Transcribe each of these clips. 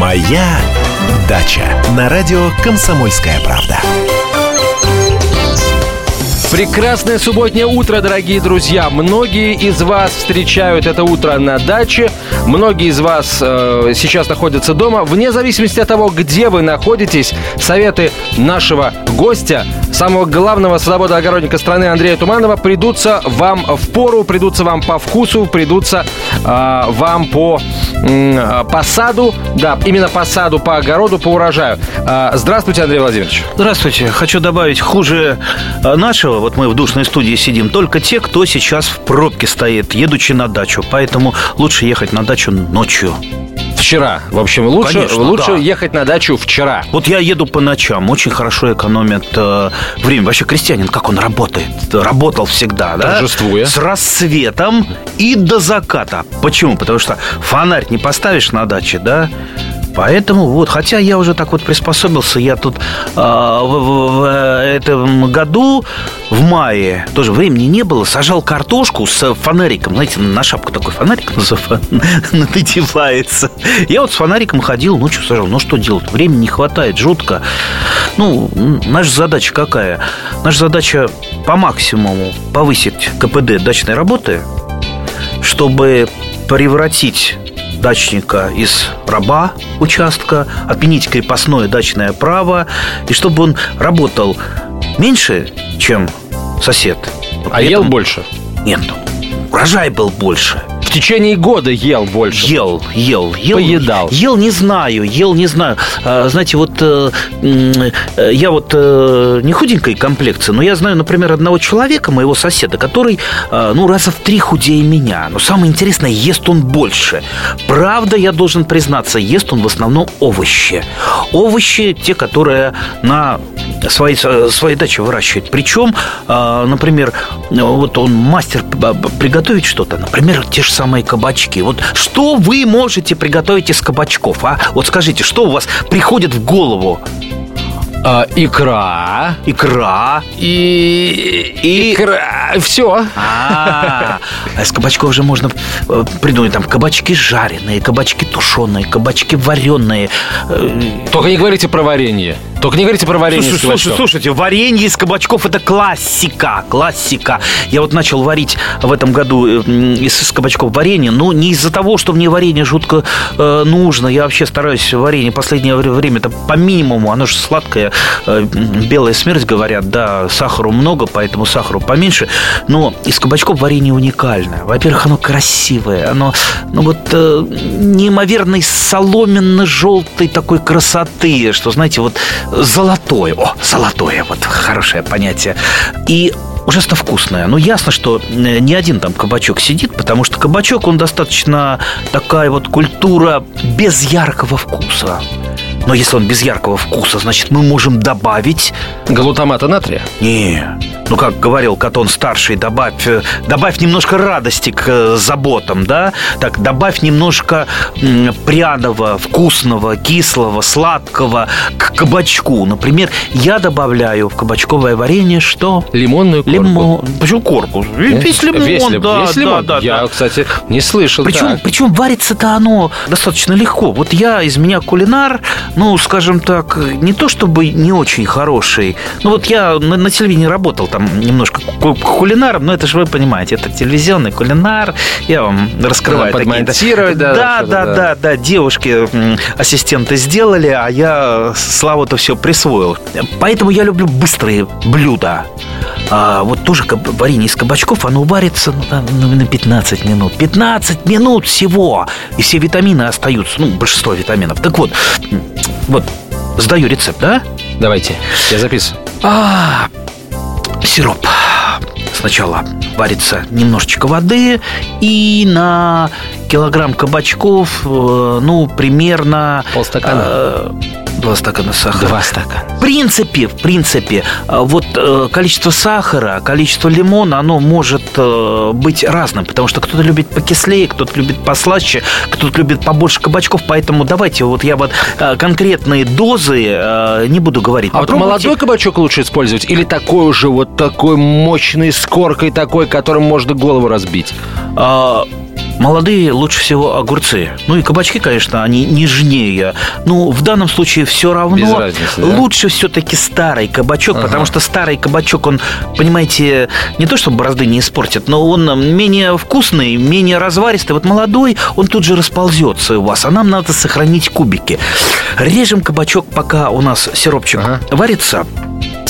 Моя дача на радио Комсомольская правда. Прекрасное субботнее утро, дорогие друзья. Многие из вас встречают это утро на даче. Многие из вас э, сейчас находятся дома. Вне зависимости от того, где вы находитесь, советы нашего гостя, самого главного садовода-огородника страны Андрея Туманова, придутся вам в пору, придутся вам по вкусу, придутся э, вам по э, посаду. Да, именно по саду, по огороду, по урожаю. Э, здравствуйте, Андрей Владимирович. Здравствуйте. Хочу добавить, хуже нашего вот мы в душной студии сидим, только те, кто сейчас в пробке стоит, едучи на дачу. Поэтому лучше ехать на дачу ночью. Вчера. В общем, лучше, Конечно, лучше да. ехать на дачу вчера. Вот я еду по ночам, очень хорошо экономят э, время. Вообще крестьянин, как он работает? Работал всегда, да? Торжествуя. С рассветом и до заката. Почему? Потому что фонарь не поставишь на даче, да? Поэтому вот, хотя я уже так вот приспособился, я тут э, в, в- в этом году в мае тоже времени не было, сажал картошку с фонариком, знаете, на шапку такой фонарик надевается. Я вот с фонариком ходил, ночью сажал. Ну что делать? Времени не хватает, жутко. Ну, наша задача какая? Наша задача по максимуму повысить КПД дачной работы, чтобы превратить дачника из раба участка, отменить крепостное дачное право, и чтобы он работал меньше, чем сосед. но А ел этом- больше? Нет, урожай был больше. В течение года ел больше. Ел, ел, ел. Поедал. Ел не знаю, ел не знаю. А, знаете, вот э, э, я вот э, не худенькой комплекции, но я знаю, например, одного человека, моего соседа, который, ну, раза в три худее меня. Но самое интересное, ест он больше. Правда, я должен признаться, ест он в основном овощи. Овощи, те, которые на своей, своей даче выращивает. Причем, например, вот он мастер приготовить что-то, например, те же самые кабачки. Вот что вы можете приготовить из кабачков, а? Вот скажите, что у вас приходит в голову? А, икра. Икра. И... И- Икра. Все. А, а из кабачков же можно э, придумать там кабачки жареные, кабачки тушеные, кабачки вареные. Э, Только не говорите про варенье. Только не говорите про варенье Слушай, из слушай, кабачков. слушайте, варенье из кабачков это классика, классика. Я вот начал варить в этом году э, из, из кабачков варенье, но не из-за того, что мне варенье жутко э, нужно. Я вообще стараюсь варенье последнее вре- время это по минимуму, оно же сладкое, э, белая смерть говорят, да, сахару много, поэтому сахару поменьше. Но из кабачков варенье уникальное. Во-первых, оно красивое, оно, ну вот э, неимоверной соломенно-желтой такой красоты, что, знаете, вот золотое. О, золотое, вот хорошее понятие. И ужасно вкусное. Ну, ясно, что э, не один там кабачок сидит, потому что кабачок, он достаточно такая вот культура без яркого вкуса. Но если он без яркого вкуса, значит, мы можем добавить Глутамата натрия. не, ну как говорил Катон старший, добавь, э, добавь немножко радости к э, заботам, да? Так, добавь немножко пряного, вкусного, кислого, сладкого к кабачку. Например, я добавляю в кабачковое варенье что? Лимонную корку. Лимон. Почему корку? Весь лимон, Весь да, весь да, лимон? да, Я, да. кстати, не слышал. Причем, причем варится-то оно достаточно легко. Вот я из меня кулинар, ну, скажем так, не то чтобы не очень хороший. Ну, вот я на, на телевидении работал там немножко ку- кулинаром, но это же вы понимаете, это телевизионный кулинар. Я вам раскрываю Да, такие... да, да, что-то, да, да. да, да, девушки, ассистенты сделали, а я славу-то все присвоил. Поэтому я люблю быстрые блюда. А, вот тоже варенье из кабачков, оно варится ну, там, ну, на 15 минут. 15 минут всего! И все витамины остаются, ну, большинство витаминов. Так вот, вот, сдаю рецепт, да? Давайте, я записываю. А, сироп. Сначала варится немножечко воды и на килограмм кабачков, э, ну, примерно... Полстакана. э, Два стакана сахара. Два стакана. В принципе, в принципе, э, вот э, количество сахара, количество лимона, оно может э, быть разным, потому что кто-то любит покислее, кто-то любит послаще, кто-то любит побольше кабачков, поэтому давайте вот я вот э, конкретные дозы не буду говорить. А вот молодой кабачок лучше использовать или такой уже вот такой мощный, с коркой такой, которым можно голову разбить? А, Молодые лучше всего огурцы. Ну и кабачки, конечно, они нежнее. Ну, в данном случае все равно. Без разницы, да? Лучше все-таки старый кабачок, Ага. потому что старый кабачок, он, понимаете, не то чтобы борозды не испортит, но он менее вкусный, менее разваристый. Вот молодой, он тут же расползется у вас, а нам надо сохранить кубики. Режем кабачок, пока у нас сиропчик Ага. варится.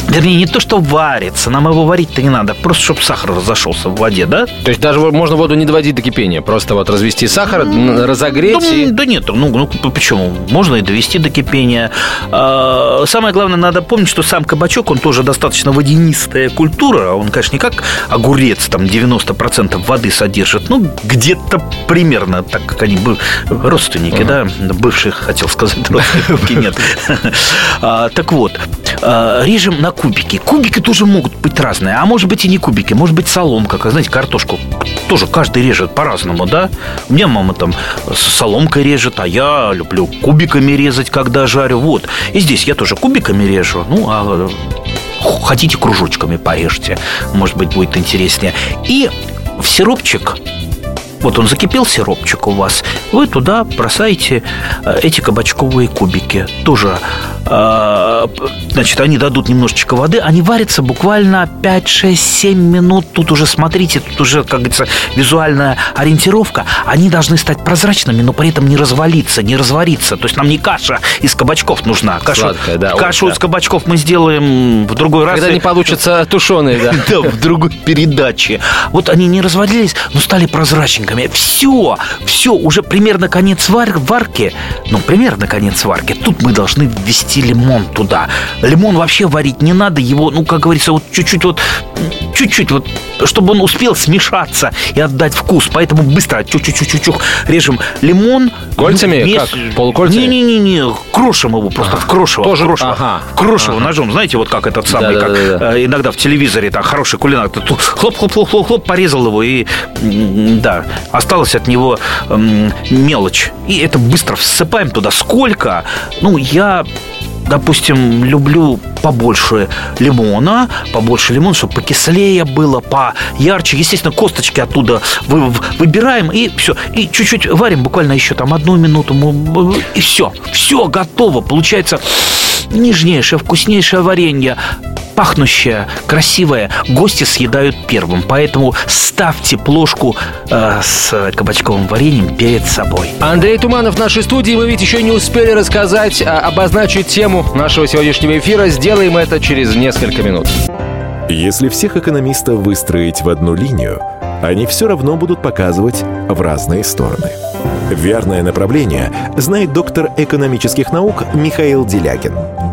Вернее, не то, что варится, нам его варить-то не надо, просто чтобы сахар разошелся в воде, да? То есть даже можно воду не доводить до кипения, просто вот развести сахар, н- разогреть Да, и... да нет, ну, ну почему? Можно и довести до кипения. А, Самое главное, надо помнить, что сам кабачок, он тоже достаточно водянистая культура. Он, конечно, не как огурец, там 90% воды содержит. Ну, где-то примерно, так как они бы родственники, да, бывших, хотел сказать, родственники, нет. А, Так вот, а, режем на кубики. Кубики тоже могут быть разные, а может быть и не кубики, может быть соломка, как, знаете, картошку тоже каждый режет по-разному, да? У меня мама там соломкой режет, а я люблю кубиками резать, когда жарю. Вот. И здесь я тоже кубиками режу. Ну, а х- хотите кружочками порежьте. Может быть, будет интереснее. И в сиропчик вот он закипел сиропчик у вас, вы туда бросаете э, эти кабачковые кубики. Тоже, э, значит, они дадут немножечко воды, они варятся буквально 5, 6, 7 минут. Тут уже, смотрите, тут уже, как говорится, визуальная ориентировка. Они должны стать прозрачными, но при этом не развалиться, не развариться. То есть нам не каша из кабачков нужна. Кашу, Сладкая, да, кашу ой, да. из кабачков мы сделаем в другой раз. Когда не получится тушеные, да. Да, в другой передаче. Вот они не развалились, но стали прозрачненькими. Все, все, уже примерно конец вар- варки. Ну, примерно конец варки. Тут мы должны ввести лимон туда. Лимон вообще варить не надо. Его, ну, как говорится, вот чуть-чуть вот, чуть-чуть вот, чтобы он успел смешаться и отдать вкус. Поэтому быстро чуть-чуть-чуть режем лимон. Кольцами? Весь- Как? Полукольцами? Не-не-не, крошим его просто в крошево. Тоже- крошево. ага, крошево ага. ножом. Знаете, вот как этот самый, как э, иногда в телевизоре, там, хороший кулинар, хлоп-хлоп-хлоп-хлоп, порезал его, и, да, осталась от него м, мелочь. И это быстро всыпаем туда. Сколько? Ну, я допустим, люблю побольше лимона, побольше лимона, чтобы покислее было, поярче. Естественно, косточки оттуда вы- выбираем и все. И чуть-чуть варим, буквально еще там одну минуту, и все. Все готово. Получается нежнейшее, вкуснейшее варенье пахнущее, красивое, гости съедают первым. Поэтому ставьте плошку э, с кабачковым вареньем перед собой. Андрей Туманов в нашей студии. Мы ведь еще не успели рассказать, а, обозначить тему нашего сегодняшнего эфира. Сделаем это через несколько минут. Если всех экономистов выстроить в одну линию, они все равно будут показывать в разные стороны. Верное направление знает доктор экономических наук Михаил Делягин.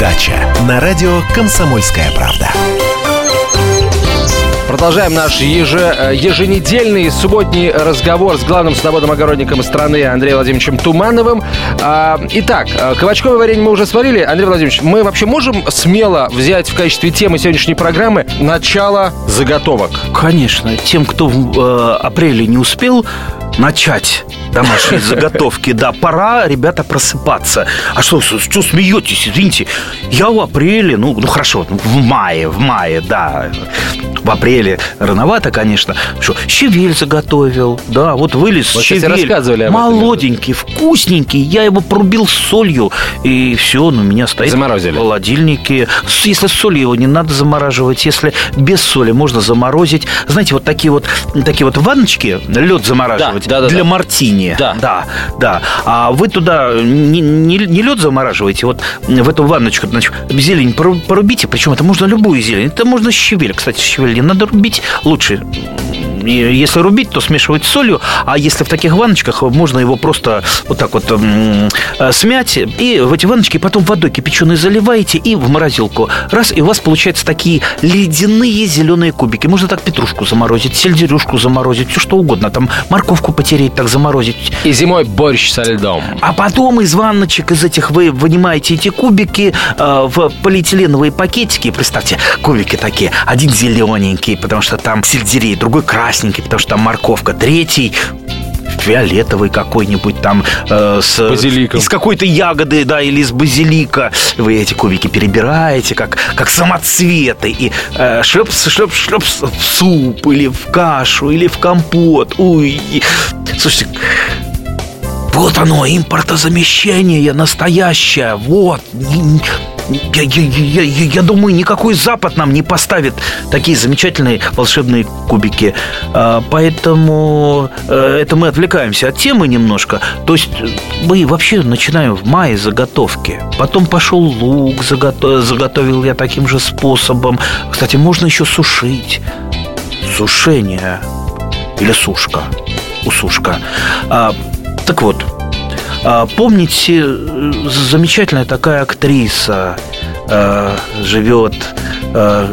дача» на радио «Комсомольская правда». Продолжаем наш еже- э, еженедельный субботний разговор с главным садоводом-огородником страны Андреем Владимировичем Тумановым. А, Итак, э, кабачковое варенье мы уже сварили. Андрей Владимирович, мы вообще можем смело взять в качестве темы сегодняшней программы начало заготовок? Конечно, тем, кто в э, апреле не успел начать домашние заготовки, да, пора, ребята, просыпаться. А что, что смеетесь, извините? Я в апреле, ну, ну хорошо, в мае, в мае, да. В апреле рановато, конечно. Что, щавель заготовил, да, вот вылез Вот, щавель. рассказывали об этом, Молоденький, вкусненький. Я его порубил с солью, и все, ну, у меня стоит Заморозили. в холодильнике. Если с солью его не надо замораживать, если без соли можно заморозить. Знаете, вот такие вот, такие вот ванночки, лед замораживать Да, да, да, для да. мартини. Да. да, да. А вы туда не, не, не лед замораживаете, вот в эту ванночку, значит, зелень пору- порубите, причем это можно любую зелень. Это можно щавель, кстати, щавель надо рубить, лучше если рубить, то смешивать с солью, а если в таких ванночках, можно его просто вот так вот э, смять, и в эти ванночки потом водой кипяченой заливаете и в морозилку. Раз, и у вас получаются такие ледяные зеленые кубики. Можно так петрушку заморозить, сельдерюшку заморозить, все что угодно. Там морковку потереть, так заморозить. И зимой борщ со льдом. А потом из ванночек, из этих вы вынимаете эти кубики э, в полиэтиленовые пакетики. Представьте, кубики такие. Один зелененький, потому что там сельдерей, другой красненький, потому что там морковка, третий фиолетовый какой-нибудь там э, с Базиликом. из какой-то ягоды, да, или из базилика. Вы эти кубики перебираете, как, как самоцветы, и э, шлепс, шлепс, шлепс в суп, или в кашу, или в компот. Уй. Слушайте, вот оно, импортозамещение настоящее. Вот. Я, я, я, я, думаю, никакой Запад нам не поставит такие замечательные волшебные кубики. А, поэтому э, это мы отвлекаемся от темы немножко. То есть мы вообще начинаем в мае заготовки. Потом пошел лук, заготов, заготовил я таким же способом. Кстати, можно еще сушить. Сушение. Или сушка. Усушка. А, так вот, а, помните, замечательная такая актриса э, живет, э,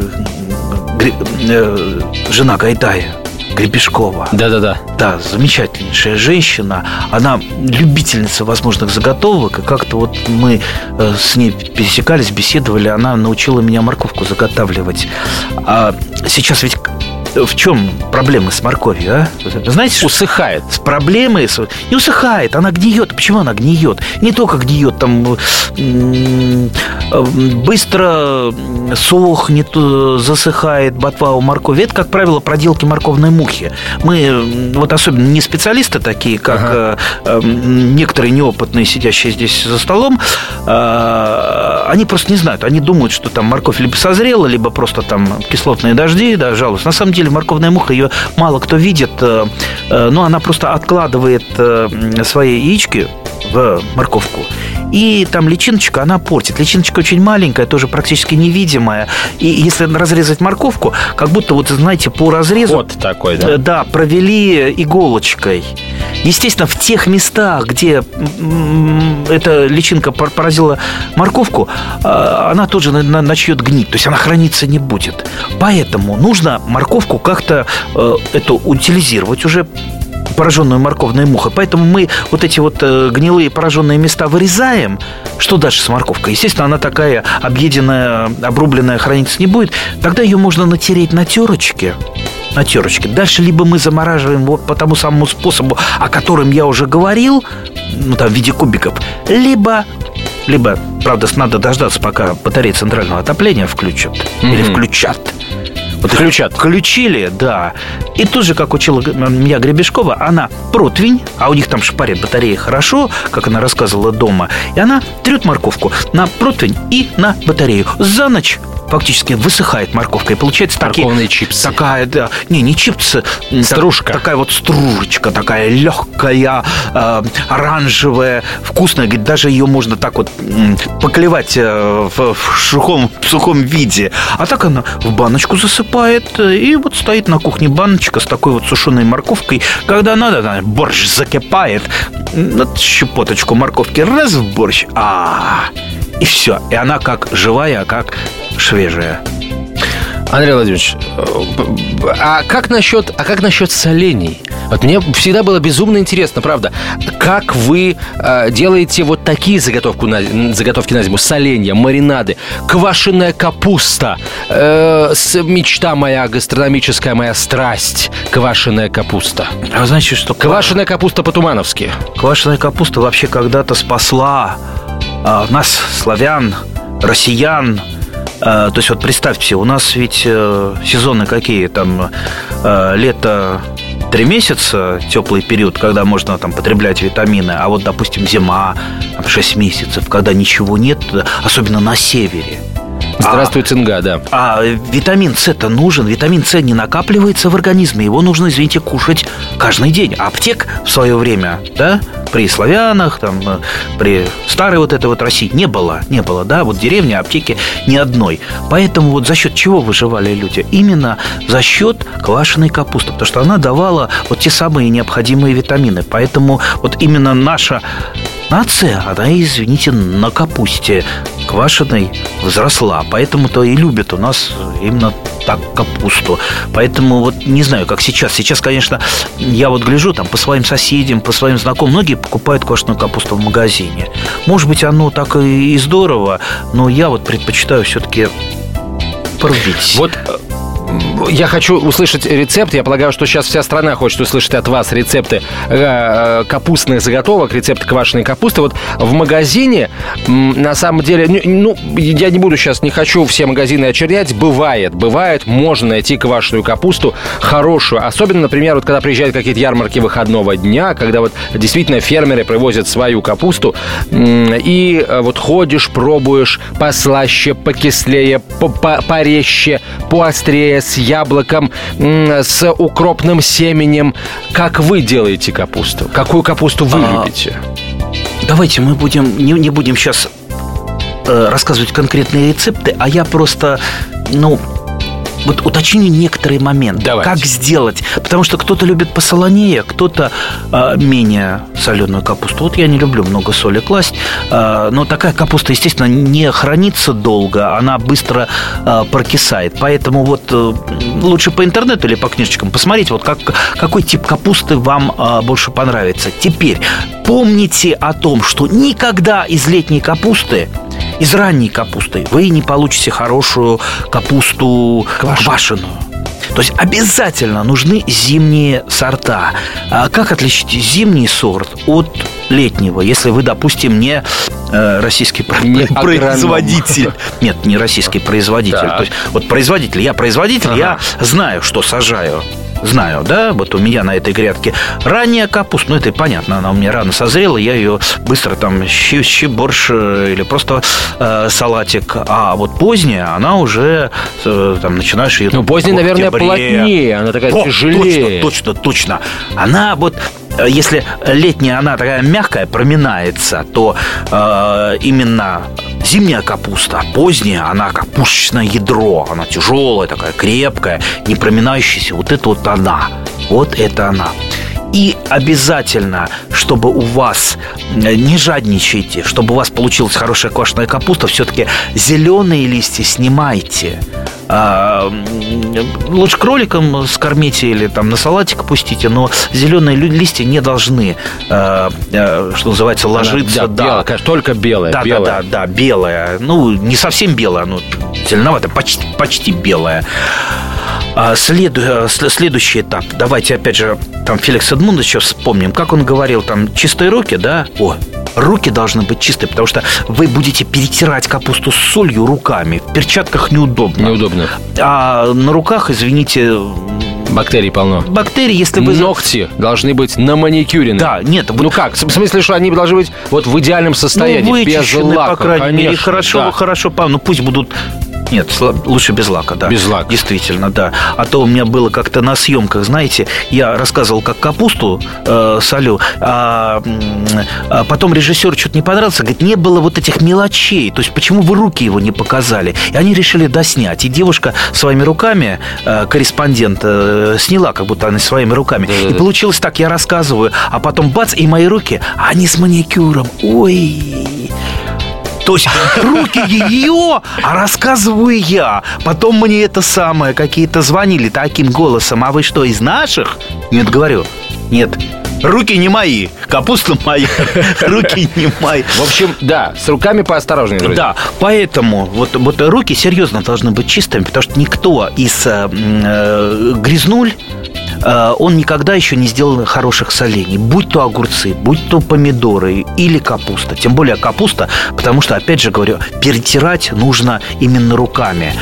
э, жена Гайдая. Гребешкова. Да-да-да. Да, замечательнейшая женщина. Она любительница возможных заготовок. И как-то вот мы с ней пересекались, беседовали. Она научила меня морковку заготавливать. А сейчас ведь в чем проблемы с морковью, а? Знаете, усыхает. С проблемы не усыхает, она гниет. Почему она гниет? Не только гниет, там быстро сохнет, засыхает ботва у моркови. Это, как правило, проделки морковной мухи. Мы вот особенно не специалисты такие, как ага. Э, некоторые неопытные, сидящие здесь за столом, э, они просто не знают. Они думают, что там морковь либо созрела, либо просто там кислотные дожди, да, жалуются. На самом деле морковная муха, ее мало кто видит, э, но она просто откладывает свои яички в морковку. И там личиночка, она портит. Личиночка очень маленькая, тоже практически невидимая. И если разрезать морковку, как будто, вот знаете, по разрезу... Вот такой, да? Да, провели иголочкой. Естественно, в тех местах, где эта личинка поразила морковку, а, она тоже начнет гнить, то есть она храниться не будет. Поэтому нужно морковку как-то э, это утилизировать уже пораженную морковной мухой. Поэтому мы вот эти вот э, гнилые пораженные места вырезаем. Что дальше с морковкой? Естественно, она такая объеденная, обрубленная, храниться не будет. Тогда ее можно натереть на терочке на терочке. Дальше либо мы замораживаем вот по тому самому способу, о котором я уже говорил, ну там в виде кубиков, либо либо, правда, надо дождаться, пока батареи центрального отопления включат mm-hmm. или включат. Вот Включат. Включили, да. И тут же, как учила меня Гребешкова, она противень, а у них там шпарит батареи хорошо, как она рассказывала дома, и она трет морковку на противень и на батарею. За ночь фактически высыхает морковка. И получается такие, чипсы. Такая, да, не, не чипсы. Стружка. Так, такая вот стружечка, такая легкая, э, оранжевая, вкусная. Говорит, даже ее можно так вот э, поклевать э, в, в, сухом, в сухом виде. А так она в баночку засыпает. И вот стоит на кухне баночка с такой вот сушеной морковкой. Когда надо, она, борщ закипает. Вот щепоточку морковки раз в борщ. А, -а, -а и все. И она как живая, как свежая. Андрей Владимирович, а как насчет, а как насчет солений? Вот мне всегда было безумно интересно, правда, как вы э, делаете вот такие заготовки на, заготовки на зиму, соленья, маринады, квашеная капуста, э, с, мечта моя, гастрономическая моя страсть, квашеная капуста. А знаете, что... Квашеная капуста по-тумановски. Квашеная капуста вообще когда-то спасла э, нас, славян, россиян, то есть вот представьте, у нас ведь э, сезоны какие там э, лето три месяца, теплый период, когда можно там потреблять витамины, а вот, допустим, зима, там, 6 месяцев, когда ничего нет, особенно на севере. Здравствуй, цинга, да. А витамин С-то нужен. Витамин С не накапливается в организме. Его нужно, извините, кушать каждый день. А аптек в свое время, да, при славянах, там, э, при старой вот этой вот России не было, не было, да, вот деревни, аптеки ни одной. Поэтому вот за счет чего выживали люди? Именно за счет квашеной капусты, потому что она давала вот те самые необходимые витамины. Поэтому вот именно наша нация, она, извините, на капусте квашеной взросла. Поэтому-то и любят у нас именно так капусту. Поэтому вот не знаю, как сейчас. Сейчас, конечно, я вот гляжу там по своим соседям, по своим знакомым. Многие покупают квашеную капусту в магазине. Может быть, оно так и здорово, но я вот предпочитаю все-таки порубить. Вот я хочу услышать рецепт. Я полагаю, что сейчас вся страна хочет услышать от вас рецепты э, капустных заготовок, рецепты квашеной капусты. Вот в магазине, на самом деле, ну, я не буду сейчас, не хочу все магазины очернять. Бывает, бывает, можно найти квашеную капусту хорошую. Особенно, например, вот когда приезжают какие-то ярмарки выходного дня, когда вот действительно фермеры привозят свою капусту, и э, вот ходишь, пробуешь послаще, покислее, порезче, поострее, с яблоком, с укропным семенем. Как вы делаете капусту? Какую капусту вы а, любите? Давайте мы будем не, не будем сейчас э, рассказывать конкретные рецепты, а я просто, ну, вот уточню некоторые моменты. Давайте. Как сделать? Потому что кто-то любит посолонее, кто-то э, менее соленую капусту. Вот я не люблю много соли класть. Э, но такая капуста, естественно, не хранится долго, она быстро э, прокисает. Поэтому вот э, лучше по интернету или по книжечкам посмотреть, вот как, какой тип капусты вам э, больше понравится. Теперь помните о том, что никогда из летней капусты из ранней капусты вы не получите хорошую капусту квашеную. То есть обязательно нужны зимние сорта. А как отличить зимний сорт от летнего, если вы, допустим, не э, российский не производитель. Нет, не российский производитель. Так. То есть, вот производитель, я производитель, ага. я знаю, что сажаю знаю, да, вот у меня на этой грядке ранняя капуста, ну это понятно, она у меня рано созрела, я ее быстро там щи, щи борщ э, или просто э, салатик, а вот поздняя, она уже э, там начинаешь ее... Ну поздняя, наверное, плотнее, она такая О, тяжелее. Точно, точно, точно. Она вот если летняя она такая мягкая, проминается, то э, именно Зимняя капуста, поздняя, она как ядро, она тяжелая, такая крепкая, не проминающаяся. Вот это вот она, вот это она. И обязательно, чтобы у вас э, не жадничайте, чтобы у вас получилась хорошая квашеная капуста, все-таки зеленые листья снимайте. А, лучше кроликом скормите или там на салатик пустите, но зеленые листья не должны, а, а, что называется, ложиться. Она, да, да. Белая, конечно, только белая. Да, белая. да, да, да, белая. Ну, не совсем белая, но зеленоватая, почти, почти белая. А следу, следующий этап. Давайте, опять же, там Феликс Эдмундовича вспомним. Как он говорил, там, чистые руки, да? О, руки должны быть чистые, потому что вы будете перетирать капусту с солью руками. В перчатках неудобно. Неудобно. А на руках, извините, Бактерий полно. Бактерии, если вы... Ногти должны быть на маникюре. Да, нет. Ну как? В смысле, что они должны быть вот в идеальном состоянии, ну, без лака, по крайней конечно, мере. Хорошо, да. хорошо, ну пусть будут нет, лучше без лака, да. Без лака. Действительно, да. А то у меня было как-то на съемках, знаете, я рассказывал, как капусту э, солю, а, а потом режиссер что-то не понравился, говорит, не было вот этих мелочей, то есть почему вы руки его не показали? И они решили доснять. И девушка своими руками, э, корреспондент, э, сняла, как будто она своими руками. Да-да-да. И получилось так, я рассказываю, а потом бац, и мои руки, они с маникюром. Ой, то есть руки ее, а рассказываю я. Потом мне это самое, какие-то звонили таким голосом. А вы что, из наших? Нет, говорю, нет, Руки не мои, капуста моя, руки не мои. В общем, да, с руками поосторожнее, друзья. Да, поэтому вот, вот руки серьезно должны быть чистыми, потому что никто из э, э, грязнуль он никогда еще не сделал хороших солений. Будь то огурцы, будь то помидоры или капуста. Тем более капуста, потому что, опять же говорю, перетирать нужно именно руками.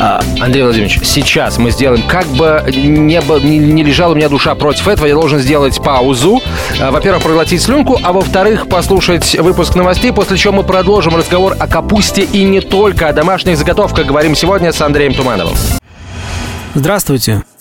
А, Андрей Владимирович, сейчас мы сделаем, как бы не, не, лежала у меня душа против этого, я должен сделать паузу. А, во-первых, проглотить слюнку, а во-вторых, послушать выпуск новостей, после чего мы продолжим разговор о капусте и не только о домашних заготовках. Говорим сегодня с Андреем Тумановым. Здравствуйте.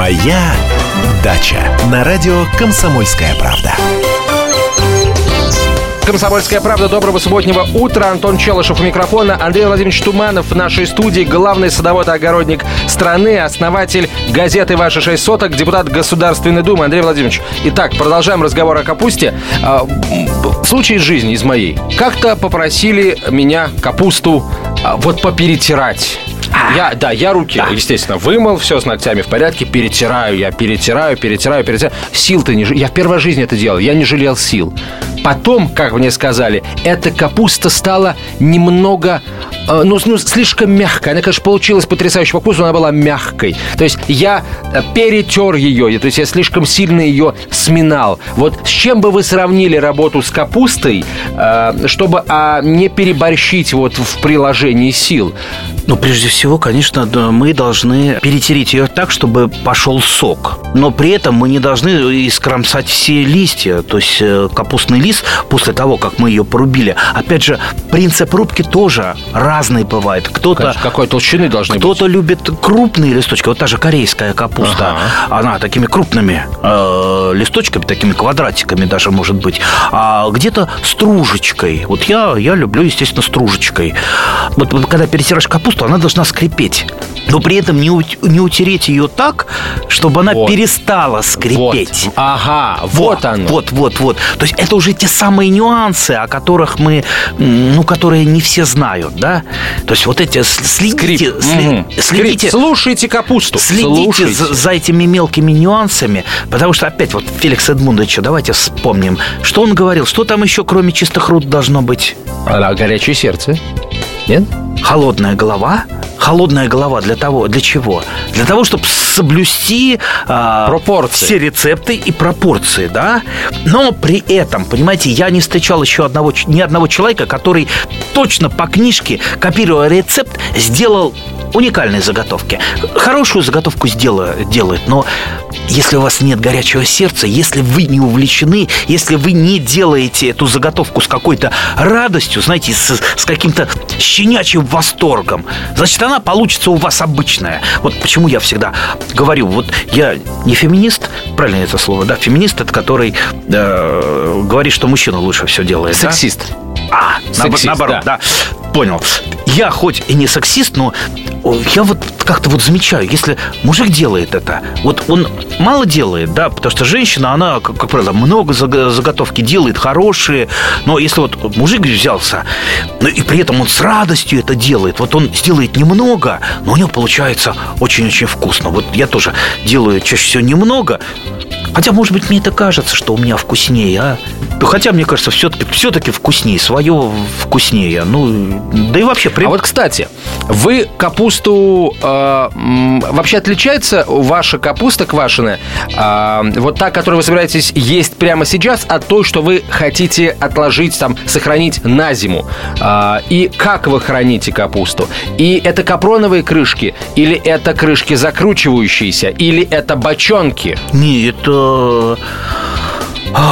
«Моя дача» на радио «Комсомольская правда». «Комсомольская правда». Доброго субботнего утра. Антон Челышев у микрофона. Андрей Владимирович Туманов в нашей студии. Главный садовод и огородник страны, основатель газеты «Ваши шесть соток», депутат Государственной Думы. Андрей Владимирович, итак, продолжаем разговор о капусте. А, случай из жизни, из моей. Как-то попросили меня капусту а, вот поперетирать. Я, да, я руки, да. естественно, вымыл, все с ногтями в порядке, перетираю, я перетираю, перетираю, перетираю. Сил-то не... Я в первой жизни это делал, я не жалел сил. Потом, как мне сказали, эта капуста стала немного, э, ну, ну, слишком мягкой. Она, конечно, получилась потрясающе по вкусу, она была мягкой. То есть я э, перетер ее, то есть я слишком сильно ее сминал. Вот с чем бы вы сравнили работу с капустой, э, чтобы а, не переборщить вот в приложении сил? Ну, прежде всего, конечно, мы должны перетереть ее так, чтобы пошел сок. Но при этом мы не должны искромсать все листья. То есть капустный лист после того, как мы ее порубили. Опять же, принцип рубки тоже разный бывает. Кто-то какой толщины должны кто-то любит крупные листочки. Вот та же корейская капуста, ага. она такими крупными э, листочками, такими квадратиками даже может быть. А где-то стружечкой. Вот я я люблю, естественно, стружечкой. Вот когда перетираешь капусту, она должна скрипеть, но при этом не, не утереть ее так, чтобы она вот. перестала скрипеть. Вот. Ага, вот, вот оно. Вот, вот, вот. То есть это уже те самые нюансы, о которых мы, ну, которые не все знают, да? То есть вот эти следите, Скрип. След, угу. следите, Скрип. слушайте капусту, следите слушайте. За, за этими мелкими нюансами, потому что опять вот Феликс Эдмундович, давайте вспомним, что он говорил, что там еще кроме чистых руд должно быть? А, горячее сердце. Нет? Холодная голова, холодная голова для того, для чего? Для того, чтобы соблюсти э, пропорции. все рецепты и пропорции, да. Но при этом, понимаете, я не встречал еще одного, ни одного человека, который точно по книжке, копируя рецепт, сделал уникальные заготовки. Хорошую заготовку сделает, делает, но если у вас нет горячего сердца, если вы не увлечены, если вы не делаете эту заготовку с какой-то радостью, знаете, с, с каким-то щенячьим восторгом, значит, она получится у вас обычная. Вот почему я всегда говорю, вот я не феминист, правильно это слово, да, феминист, это который э, говорит, что мужчина лучше все делает. Сексист. Да? А, Сексист, наоборот, да. да. Понял. Я хоть и не сексист, но я вот как-то вот замечаю, если мужик делает это, вот он мало делает, да, потому что женщина, она, как, как правило, много заготовки делает, хорошие, но если вот мужик взялся, ну и при этом он с радостью это делает, вот он сделает немного, но у него получается очень-очень вкусно. Вот я тоже делаю чаще всего немного, Хотя, может быть, мне это кажется, что у меня вкуснее, а? Хотя, мне кажется, все-таки все вкуснее, свое вкуснее. Ну, да и вообще... При... А вот, кстати, вы капусту... Э, вообще отличается ваша капуста квашеная, э, вот та, которую вы собираетесь есть прямо сейчас, от той, что вы хотите отложить, там, сохранить на зиму? Э, и как вы храните капусту? И это капроновые крышки? Или это крышки закручивающиеся? Или это бочонки? Не, это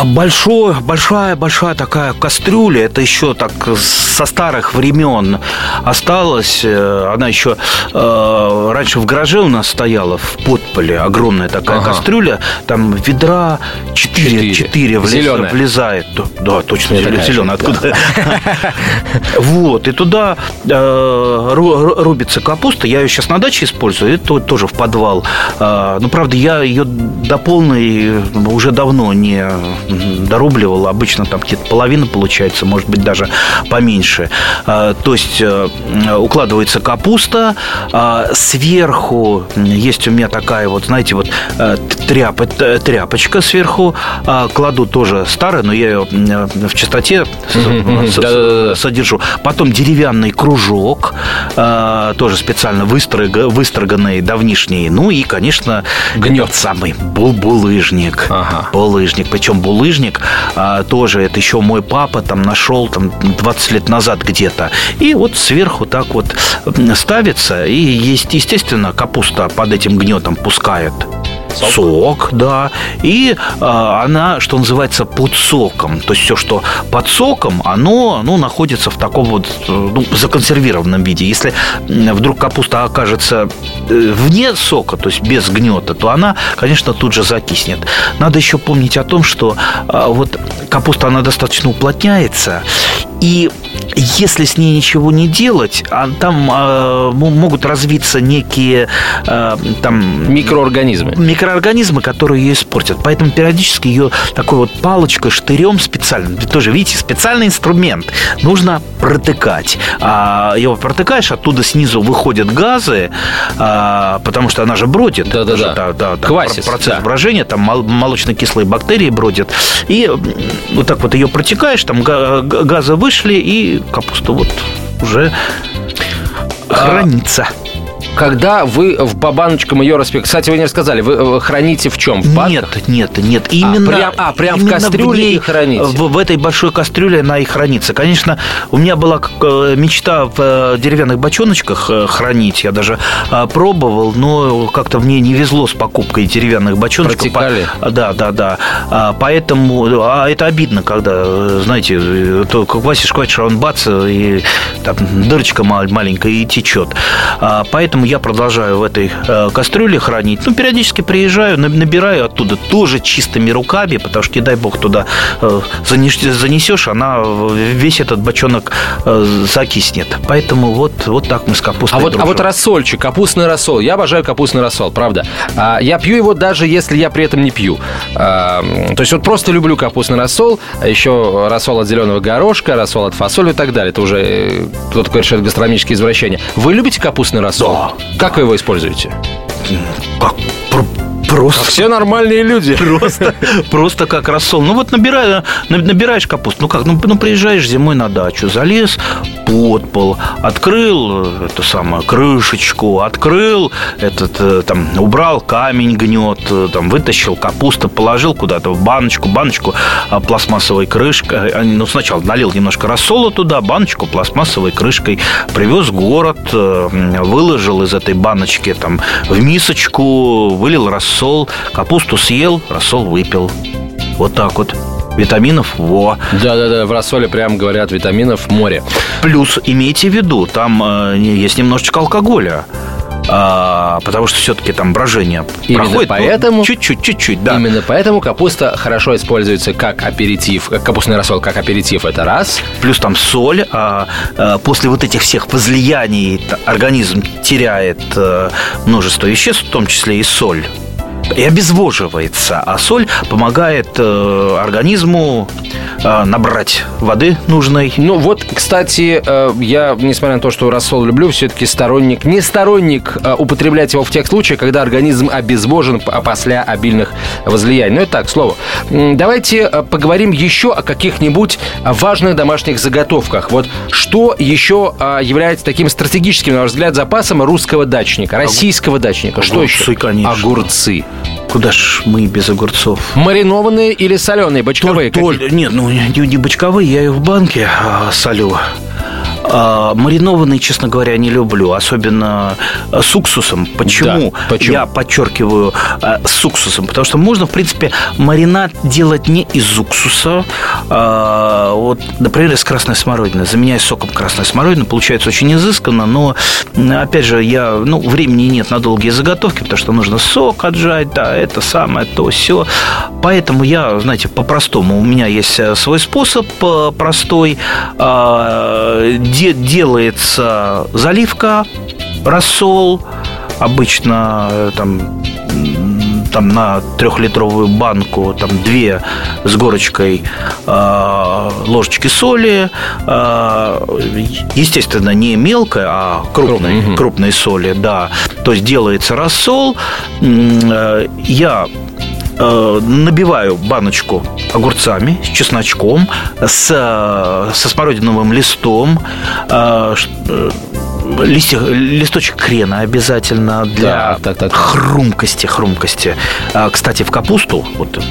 большой, большая, большая такая кастрюля. Это еще так со старых времен осталось. Э, она еще э, раньше в гараже у нас стояла в под, Севастополе огромная такая Ага. кастрюля, там ведра 4, Четыре. 4, Зелёная. влезает. Да, точно, зеленая. же, Откуда? Вот, и туда э, ру- ру- рубится капуста. Я ее сейчас на даче использую, это тоже в подвал. А, Ну, правда, я ее до полной уже давно не дорубливал. Обычно там где-то половина получается, может быть, даже поменьше. А, То есть э, укладывается капуста, а сверху есть у меня такая вот, знаете, вот э, тряп, э, тряпочка сверху. А, Кладу тоже старая, но я ее в чистоте содержу. Потом деревянный кружок, тоже специально выстрога- выстроганный, давнишний. Ну и, конечно, этот самый бу- булыжник. Булыжник. Причем булыжник а, тоже, это еще мой папа там нашел там 20 лет назад где-то. И вот сверху так вот ставится. И, есть, естественно, капуста под этим гнетом пускает сок, да. И а, она, что называется, под соком. То есть все, что под соком, оно ну, находится в таком вот э, ну, законсервированном виде. Если вдруг капуста окажется э, вне сока, то есть без гнета, то она, конечно, тут же закиснет. Надо еще помнить о том, что а, вот капуста, она достаточно уплотняется, и если с ней ничего не делать, а там м- могут развиться некие а, там Микроорганизмы. микроорганизмы, которые ее испортят. Поэтому периодически ее такой вот палочкой, штырем специальным, тоже, видите, специальный инструмент, нужно протыкать. А его протыкаешь, оттуда снизу выходят газы, а, потому что она же бродит. Да-да-да. Это же, да, да, там Квасец, процесс да. брожения, там мол- молочно-кислые бактерии бродят. И вот так вот ее протекаешь, там га- га- газы вышли, и капуста вот уже А, хранится. Когда вы в- по баночкам ее распек... Кстати, вы не рассказали, вы э, храните в чем? В банках? Нет, нет, нет. Именно, прям- а, прям в именно кастрюле ней, и храните? В, в этой большой кастрюле она и хранится. Конечно, у меня была э, мечта в э, деревянных бочоночках хранить. Я даже пробовал, но как-то мне не везло с покупкой деревянных бочоночков. Протекали? По- Да, да, да. А, Поэтому, а это обидно, когда, знаете, то как Вася Шкватиш, он бац, и там дырочка мал- маленькая и течет. А, Поэтому я продолжаю в этой э, кастрюле хранить. Ну, периодически приезжаю, на- набираю оттуда тоже чистыми руками, потому что, не дай бог, туда э, занес- занесешь, она э, весь этот бочонок э, закиснет. Поэтому вот, вот так мы с капустой А вот, а дружим. вот рассольчик, капустный рассол. Я обожаю капустный рассол, правда. А, я пью его даже если я при этом не пью. А, то есть вот просто люблю капустный рассол, а еще рассол от зеленого горошка, рассол от фасоли и так далее. Это уже кто-то говорит, что это гастрономические извращения. Вы любите капустный рассол? Да. Как вы его используете? Как? Про- Просто Все нормальные люди. Просто, просто как рассол. Ну вот набираю, на- набираешь капусту. Ну как, ну, ну приезжаешь зимой на дачу, залез под пол, открыл э, эту самую крышечку, открыл этот, э, там, убрал камень гнет, э, там, вытащил капусту, положил куда-то в баночку, баночку а, пластмассовой крышкой. А, Ну, сначала налил немножко рассола туда, баночку пластмассовой крышкой, привез в город, э, выложил из этой баночки там в мисочку, вылил рассол, капусту съел, рассол выпил. Вот так вот. Витаминов во. Да-да-да, в рассоле прям говорят витаминов море. Плюс имейте в виду, там э, есть немножечко алкоголя. А, потому что все-таки там брожение Именно проходит. ну, поэтому- чуть-чуть, чуть-чуть, да. Именно поэтому капуста хорошо используется как аперитив. э, Капустный рассол как аперитив это раз. Плюс там соль. а, а, после вот этих всех возлияний организм теряет э, множество веществ, в том числе и соль. И обезвоживается. А соль помогает э, организму э, набрать воды нужной. Ну вот, кстати, э, я, несмотря на то, что рассол люблю, все-таки сторонник, не сторонник э, употреблять его в тех случаях, когда организм обезвожен после обильных возлияний. Ну, это так. М, Давайте э, поговорим еще о каких-нибудь важных домашних заготовках. Вот что еще э, является таким стратегическим, на ваш взгляд, запасом русского дачника, российского дачника? Что Огурцы, еще? конечно. Огурцы. Куда ж мы без огурцов? Маринованные или соленые, бочковые? Толь- какие? Нет, ну не, не бочковые, я их в банке а, солю. А, маринованный, честно говоря, не люблю, особенно э, с уксусом. Почему? Да, почему? Я подчеркиваю э, с уксусом, потому что можно, в принципе, маринад делать не из уксуса, а, вот, например, из красной смородины. Заменяя соком красной смородины, получается очень изысканно, но, опять же, я, ну, времени нет на долгие заготовки, потому что нужно сок отжать, да, это самое, то, все. Поэтому я, знаете, по-простому, у меня есть э, свой способ простой, а, де- делается заливка, рассол, обычно э, там там на трехлитровую банку там две с горочкой э, ложечки соли, э, естественно не мелкой, а крупной, Крупной, крупной соли, да. То есть делается рассол. Э, я э, набиваю баночку огурцами с чесночком, с, со смородиновым листом, листья, листочек крена обязательно для Так, так, так. хрумкости, хрумкости. А, Кстати, в капусту, вот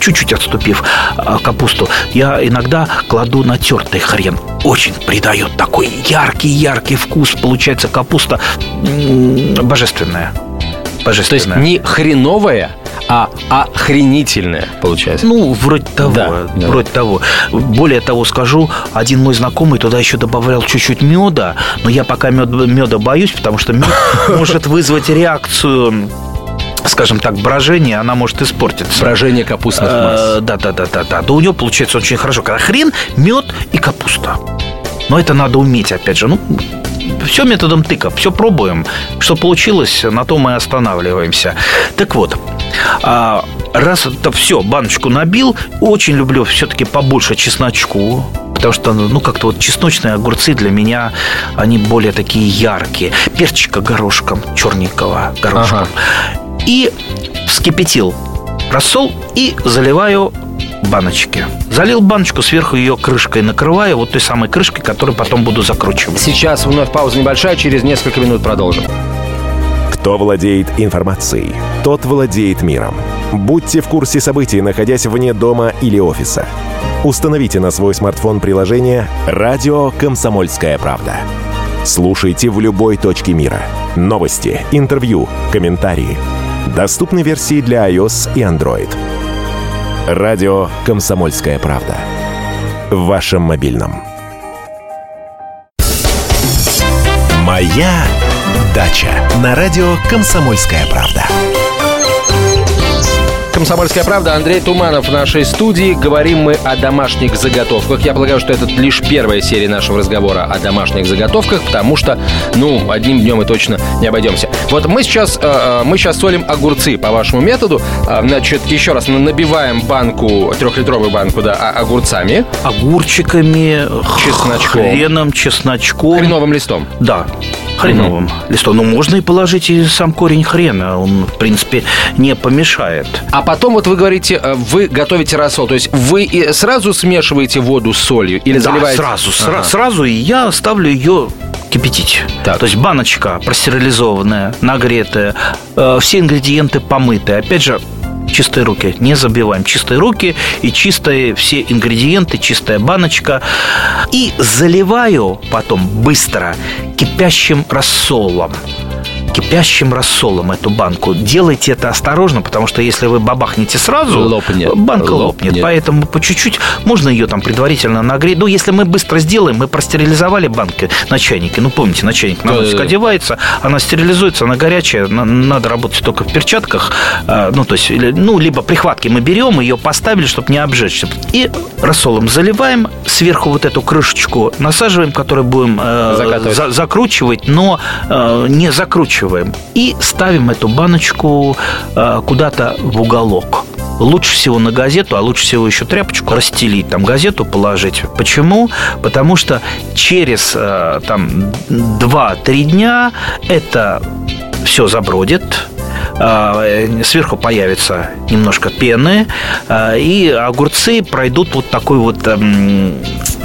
чуть-чуть отступив а, капусту, я иногда кладу натертый хрен. Очень придает такой яркий-яркий вкус. Получается капуста м, божественная. То есть Божественная. не хреновая, а охренительная, получается. Ну, вроде того, Да, да. вроде того. Более того скажу, один мой знакомый туда еще добавлял чуть-чуть меда, но я пока мед, меда боюсь, потому что мед может вызвать реакцию скажем так, брожение, она может испортиться. Брожение капустных Э, масс. Да, да, да, да, да. Да у него получается очень хорошо, когда хрен, мед и капуста. Но это надо уметь, опять же. Ну, все методом тыка, все пробуем. Что получилось, на то мы останавливаемся. Так вот, а, раз это все, баночку набил, очень люблю все-таки побольше чесночку. Потому что, ну, как-то вот чесночные огурцы для меня, они более такие яркие. Перчика горошком, черненького горошком. И вскипятил рассол и заливаю баночки. Залил баночку, сверху ее крышкой накрываю, вот той самой крышкой, которую потом буду закручивать. Сейчас вновь пауза небольшая, через несколько минут продолжим. Кто владеет информацией, тот владеет миром. Будьте в курсе событий, находясь вне дома или офиса. Установите на свой смартфон приложение «Радио Комсомольская правда». Слушайте в любой точке мира. Новости, интервью, комментарии. Доступны версии для iOS и Android. Радио «Комсомольская правда». В вашем мобильном. «Моя дача» на радио «Комсомольская правда». Комсомольская правда, Андрей Туманов в нашей студии. Говорим мы о домашних заготовках. Я полагаю, что это лишь первая серия нашего разговора о домашних заготовках, потому что, ну, одним днем мы точно не обойдемся. Вот мы сейчас, э, э, мы сейчас солим огурцы по вашему методу. А, Значит, еще раз набиваем банку, трехлитровую банку, да, огурцами, Огурчиками, Чесночком. хреном, чесночком. хреновым листом. Да, хреновым листом. Ну, можно и положить и сам корень хрена. Он, в принципе, не помешает. А потом вот вы говорите, э, вы готовите рассол, то есть вы сразу смешиваете воду с солью или Да, заливаете? сразу, сра- Ага. сразу, и я ставлю ее кипятить. Так. То есть баночка простерилизованная, нагретая, э, все ингредиенты помытые. Опять же, чистые руки, не забиваем. Чистые руки и чистые все ингредиенты, чистая баночка. И заливаю потом быстро кипящим рассолом кипящим рассолом эту банку. Делайте это осторожно, потому что если вы бабахнете сразу, Лопнет. банка Лопнет. лопнет. Поэтому по чуть-чуть можно ее там предварительно нагреть. Ну, если мы быстро сделаем, мы простерилизовали банки на чайнике. Ну, помните, на чайник на Да-да-да. носик одевается, она стерилизуется, она горячая, на- надо работать только в перчатках. А, Ну, то есть, ну, либо прихватки мы берем, ее поставили, чтобы не обжечься. И рассолом заливаем, сверху вот эту крышечку насаживаем, которую будем э, Закатывать. за- закручивать, но э, не закручиваем. И ставим эту баночку э, куда-то в уголок. Лучше всего на газету, а лучше всего еще тряпочку расстелить, там газету положить. Почему? Потому что через э, там 2-3 дня это все забродит, э, сверху появится немножко пены, и огурцы пройдут вот такой вот эм,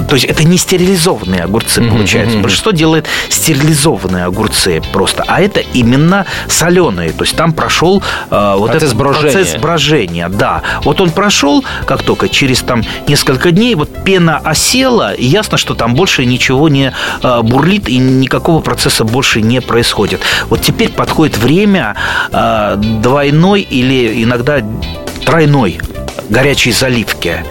то есть это не стерилизованные огурцы получается. Большинство делает стерилизованные огурцы просто, а это именно соленые. То есть там прошел э, вот Процесс этот брожения. процесс брожения, да. Вот он прошел, как только через там несколько дней, вот пена осела, и ясно, что там больше ничего не э, бурлит и никакого процесса больше не происходит. Вот теперь подходит время э, двойной или иногда тройной горячей заливки.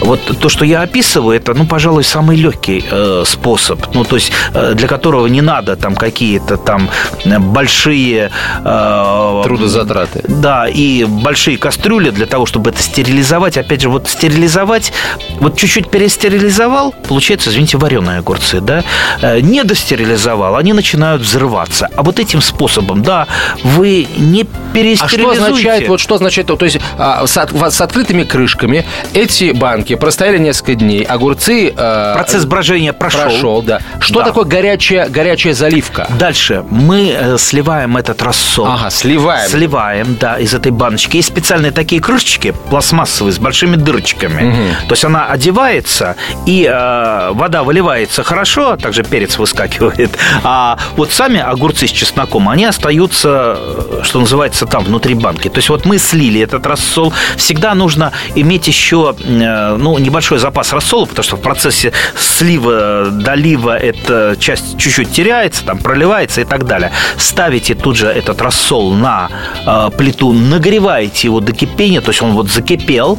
Вот то, что я описываю, это, ну, пожалуй, самый легкий э, способ. Ну, то есть э, для которого не надо там какие-то там большие... э, Трудозатраты. да, и большие кастрюли для того, чтобы это стерилизовать. Опять же, вот стерилизовать, вот чуть-чуть перестерилизовал, получается, извините, вареные огурцы, да? Э, Не достерилизовал, они начинают взрываться. А вот этим способом, да, вы не А перестерилизуете. что означает, вот что означает, то есть а, с, с открытыми крышками эти банки простояли несколько дней, огурцы... а, Процесс брожения прошел. прошел, да. Что Да. такое горячая, горячая заливка? Дальше мы э, сливаем этот рассол. Ага, сливаем. Сливаем, да, из этой баночки. Есть специальные такие крышечки пластмассовые с большими дырочками. То есть она одевается, и э, вода выливается хорошо, также перец выскакивает. А вот сами огурцы с чесноком, они остаются, э, что называется, там, внутри банки. То есть вот мы слили этот рассол. Всегда нужно иметь еще э, ну, небольшой запас рассола, потому что в процессе слива, долива эта часть чуть-чуть теряется, там проливается и так далее. Ставите тут же этот рассол на э, плиту, нагреваете его до кипения, то есть он вот закипел,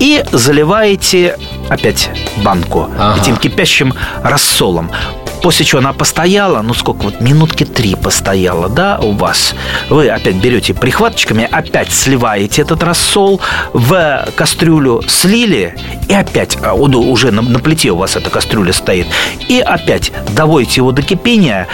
и заливаете опять банку Ага. этим кипящим рассолом. После чего она постояла, ну сколько вот, минутки три постояла, да, у вас. Вы опять берете прихваточками, опять сливаете этот рассол в кастрюлю, слили, и опять, а, он уже на, на плите у вас эта кастрюля стоит, и опять доводите его до кипения,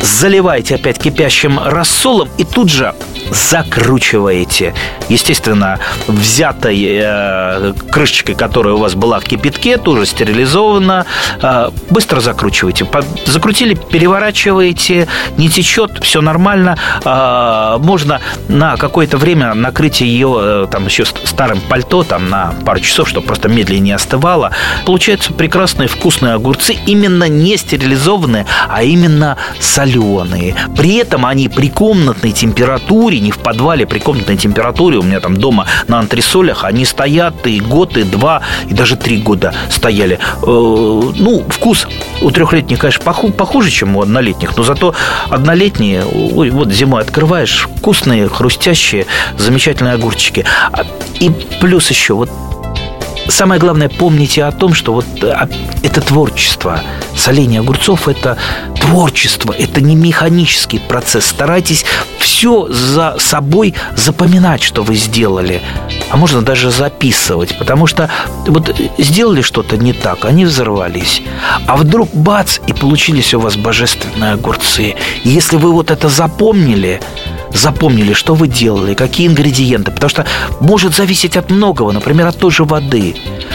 заливаете опять кипящим рассолом, и тут же закручиваете. Естественно, взятой э, крышечкой, которая у вас была в кипятке, тоже стерилизована, э, быстро закручиваете. Закрутили, переворачиваете, не течет, все нормально. Э, можно на какое-то время накрыть ее э, там еще ст- старым пальто там на пару часов, чтобы просто медленнее остывало. Получаются прекрасные вкусные огурцы, именно не стерилизованные, а именно соленые. При этом они при комнатной температуре, не в подвале, при комнатной температуре, у меня там дома на антресолях, они стоят и год, и два, и даже три года стояли. Э, Ну, вкус у трехлетних, конечно, поху- похуже, чем у однолетних, но зато однолетние, ой, вот зимой открываешь, вкусные, хрустящие, замечательные огурчики. А- И плюс еще, вот Самое главное, помните о том, что вот а, это творчество. Соление огурцов – это творчество, это не механический процесс. Старайтесь все за собой запоминать, что вы сделали. А можно даже записывать, потому что вот сделали что-то не так, они взорвались. А вдруг бац, и получились у вас божественные огурцы. И если вы вот это запомнили, запомнили, что вы делали, какие ингредиенты. Потому что может зависеть от многого, например, от той же воды.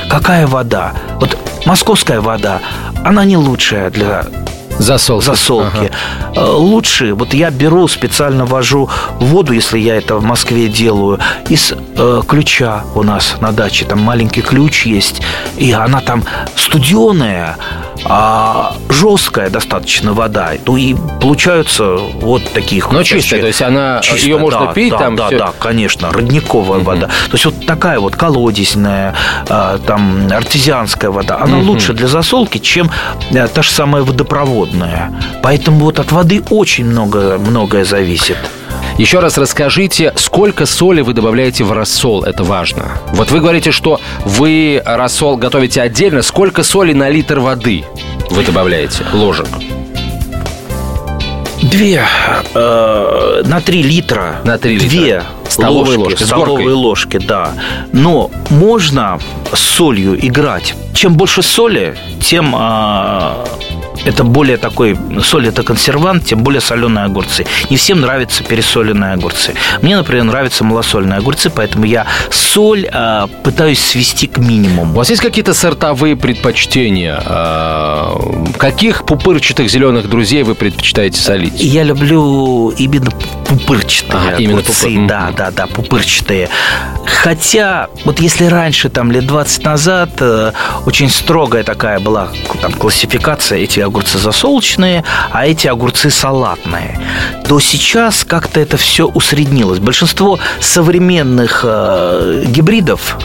Какая вода? Вот московская вода, она не лучшая для Засолки. засолки. Ага. Э, Лучше, вот я беру, специально вожу воду, если я это в Москве делаю, из э, ключа у нас на даче. Там маленький ключ есть, и она там студеная, а жесткая достаточно вода. Ну и получаются вот такие Но хрустящие- чистая, то есть она- её можно да, пить, да, там да, всё- да, конечно, родниковая вода. То есть вот такая вот колодезная, а, там артезианская вода, она лучше для засолки, чем э, та же самая водопроводная. Поэтому вот от воды очень много, многое зависит. Еще раз расскажите, сколько соли вы добавляете в рассол, это важно. Вот вы говорите, что вы рассол готовите отдельно. Сколько соли на литр воды вы добавляете, ложек? Две э, на три литра. На три литра. Две Столовые ложки с столовые ложки, да. Но можно с солью играть. Чем больше соли, тем а, это более такой, соль это консервант, тем более соленые огурцы. Не всем нравятся пересоленные огурцы. Мне, например, нравятся малосольные огурцы, поэтому я соль а, пытаюсь свести к У минимуму. вас есть какие-то сортовые предпочтения? А, каких пупырчатых зеленых друзей вы предпочитаете солить? Я люблю именно пупырчатые Ага, именно огурцы. пупыр- Да, да, да, пупырчатые. Хотя, вот если раньше, там, лет 20 назад, э, очень строгая такая была там, классификация, эти огурцы засолочные, а эти огурцы салатные, то сейчас как-то это все усреднилось. Большинство современных э, гибридов,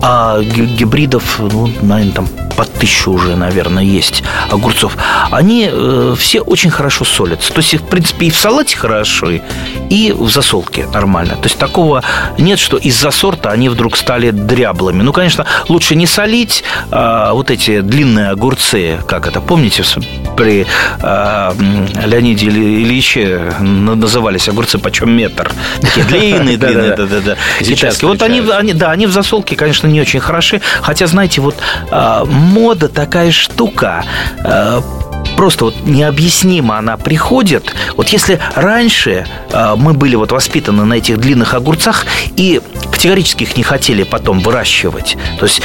а ги- гибридов, ну, наверное, там по тысячу уже, наверное, есть огурцов. Они э, все очень хорошо солятся. То есть, в принципе, и в салате хороши, и в засолке нормально. То есть, такого нет, что из-за сорта они вдруг стали дряблыми. Ну, конечно, лучше не солить а, вот эти длинные огурцы, как это, помните, при м, Леониде Ильиче на- назывались огурцы почем метр. Такие длинные, длинные, да-да-да. Китайские. Вот они, да, они в засолке, конечно, не очень хороши. Хотя, знаете, вот а, мода такая штука. а, Просто вот необъяснимо она приходит. Вот если раньше а, мы были вот воспитаны на этих длинных огурцах и категорически их не хотели потом выращивать. То есть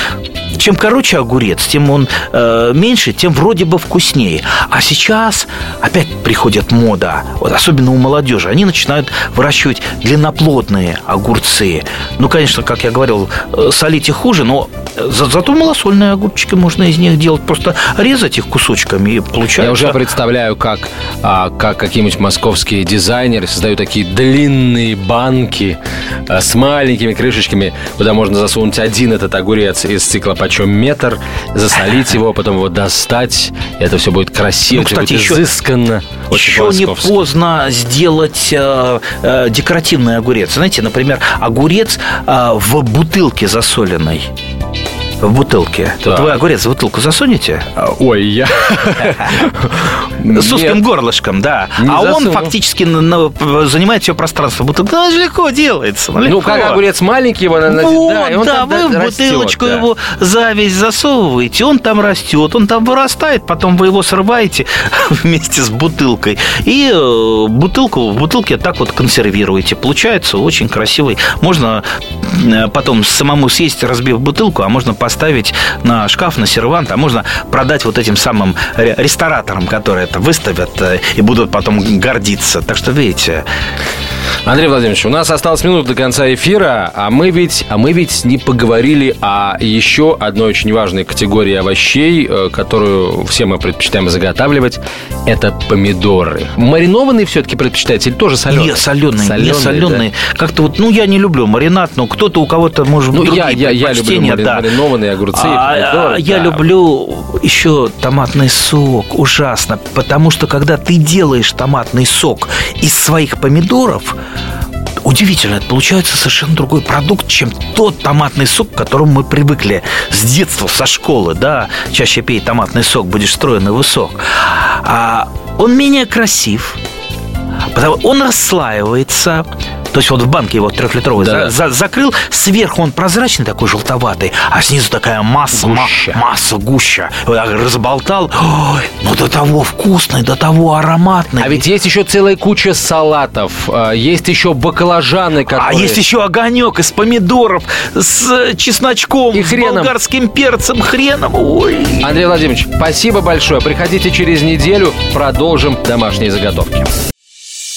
чем короче огурец, тем он э, меньше, тем вроде бы вкуснее. А сейчас опять приходит мода, вот особенно у молодежи. Они начинают выращивать длинноплодные огурцы. Ну, конечно, как я говорил, э, солить их хуже, но за- зато малосольные огурчики можно из них делать. Просто резать их кусочками и получается... Я уже представляю, как, а, как какие-нибудь московские дизайнеры создают такие длинные банки а, с маленькими крышечками, куда можно засунуть один этот огурец из цикла почем метр, засолить его, потом его достать. Это все будет красиво, Ну, кстати, будет еще- изысканно. Еще не поздно сделать э, э, декоративный огурец. Знаете, например, огурец э, в бутылке засоленной. В бутылке. Вот Так. вы огурец в бутылку засунете? Ой, я... С узким горлышком, да. А он фактически занимает все пространство. Бутылка ну, легко делается. Ну, как огурец маленький, его надо... Вот, да, да, вы в бутылочку да. его зависть засовываете, он там растет, он там вырастает, потом вы его срываете вместе с бутылкой и э, бутылку в бутылке так вот консервируете. Получается очень красивый. Можно э, потом самому съесть, разбив бутылку, а можно поставить на шкаф, на сервант, а можно продать вот этим самым ре- рестораторам, которые это выставят э, и будут потом гордиться. Так что, видите, Андрей Владимирович, у нас осталось минут до конца эфира, а мы ведь, а мы ведь не поговорили о еще одной очень важной категории овощей, э, которую все мы предпочитаем заготавливать. Это помидоры. Маринованные все-таки предпочитаете или тоже соленые? Не соленые, не соленые. Как-то вот, ну, я не люблю маринад, но кто-то у кого-то может Ну, другие я, я, я люблю мари- да. маринованные огурцы А, помидоры. а, я да. люблю еще томатный сок, ужасно, потому что когда ты делаешь томатный сок из своих помидоров, Удивительно, это получается совершенно другой продукт, чем тот томатный сок, к которому мы привыкли с детства, со школы, да, чаще пей томатный сок, будешь стройный высок. А он менее красив, потому он расслаивается. То есть вот в банке его трехлитровый Да. за- за- закрыл, сверху он прозрачный такой желтоватый, а снизу такая масса, ма- Гуща. масса гуща. Разболтал, Ой, ну до того вкусный, до того ароматный. А ведь есть еще целая куча салатов, а, есть еще баклажаны, А которые... есть еще огонек из помидоров с э, чесночком, И с хреном. болгарским перцем, хреном. Ой. Андрей Владимирович, спасибо большое. Приходите через неделю, продолжим домашние заготовки.